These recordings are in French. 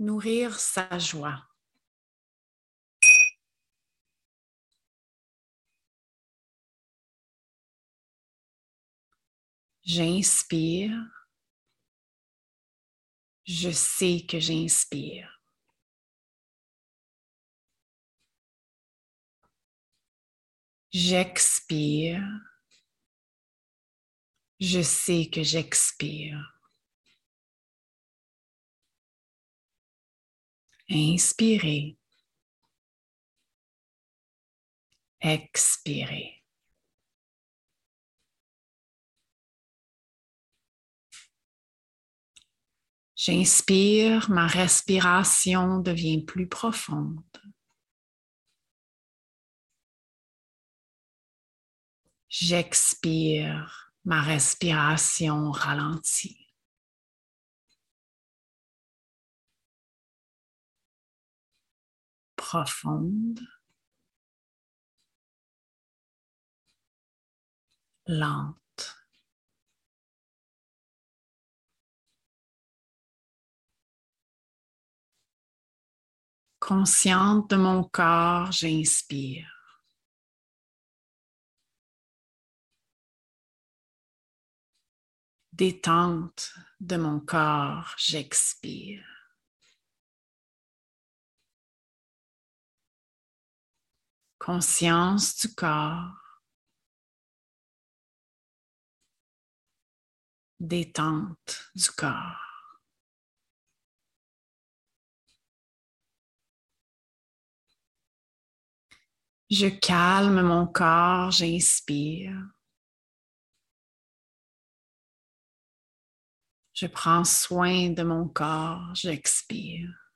Nourrir sa joie. J'inspire. Je sais que j'inspire. J'expire. Je sais que j'expire. Inspirez. Expirez. J'inspire, ma respiration devient plus profonde. J'expire, ma respiration ralentit. Profonde, lente. Consciente de mon corps, j'inspire. Détente de mon corps, j'expire. Conscience du corps, détente du corps. Je calme mon corps, j'inspire. Je prends soin de mon corps, j'expire.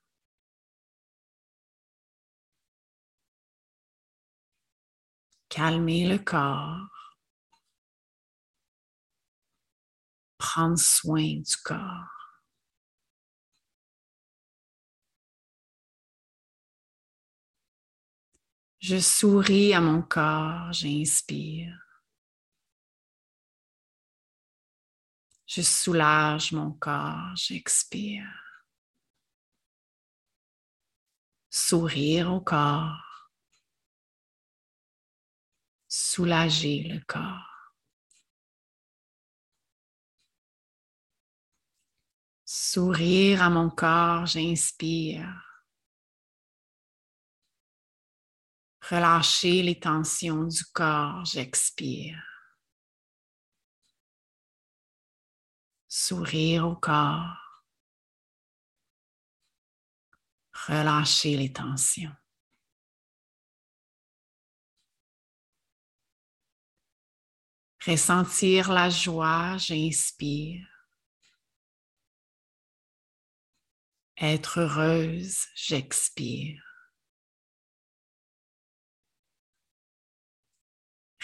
Calmer le corps, prendre soin du corps. Je souris à mon corps, j'inspire. Je soulage mon corps, j'expire. Sourire au corps soulager le corps. Sourire à mon corps, j'inspire. Relâcher les tensions du corps, j'expire. Sourire au corps. Relâcher les tensions. Ressentir la joie, j'inspire. Être heureuse, j'expire.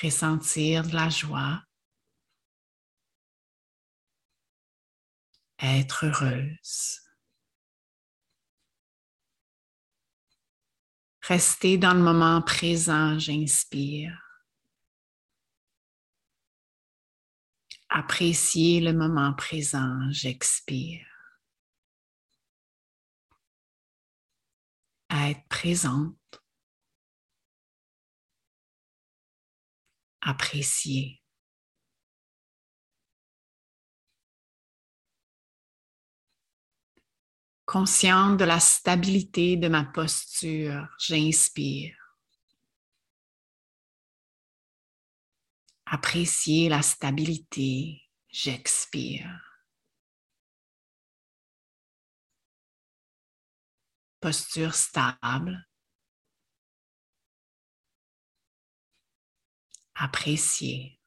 Ressentir la joie. Être heureuse. Rester dans le moment présent, j'inspire. Apprécier le moment présent, j'expire. être présente. Apprécier. Consciente de la stabilité de ma posture, j'inspire. apprécier la stabilité. J'expire. Posture stable. Apprécier.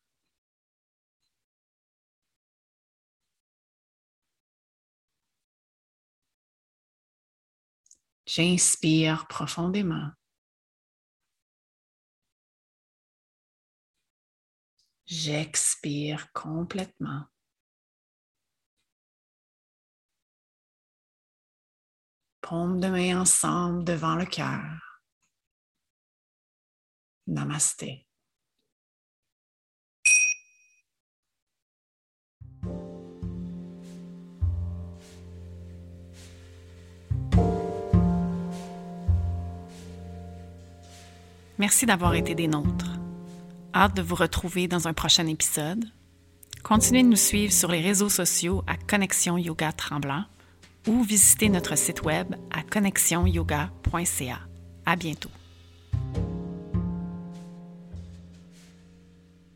J'inspire profondément. J'expire complètement. Paume de main ensemble devant le cœur. Namasté. Merci d'avoir été des nôtres. Hâte de vous retrouver dans un prochain épisode. Continuez de nous suivre sur les réseaux sociaux à Connexion Yoga Tremblant ou visitez notre site web à connexionyoga.ca. À bientôt.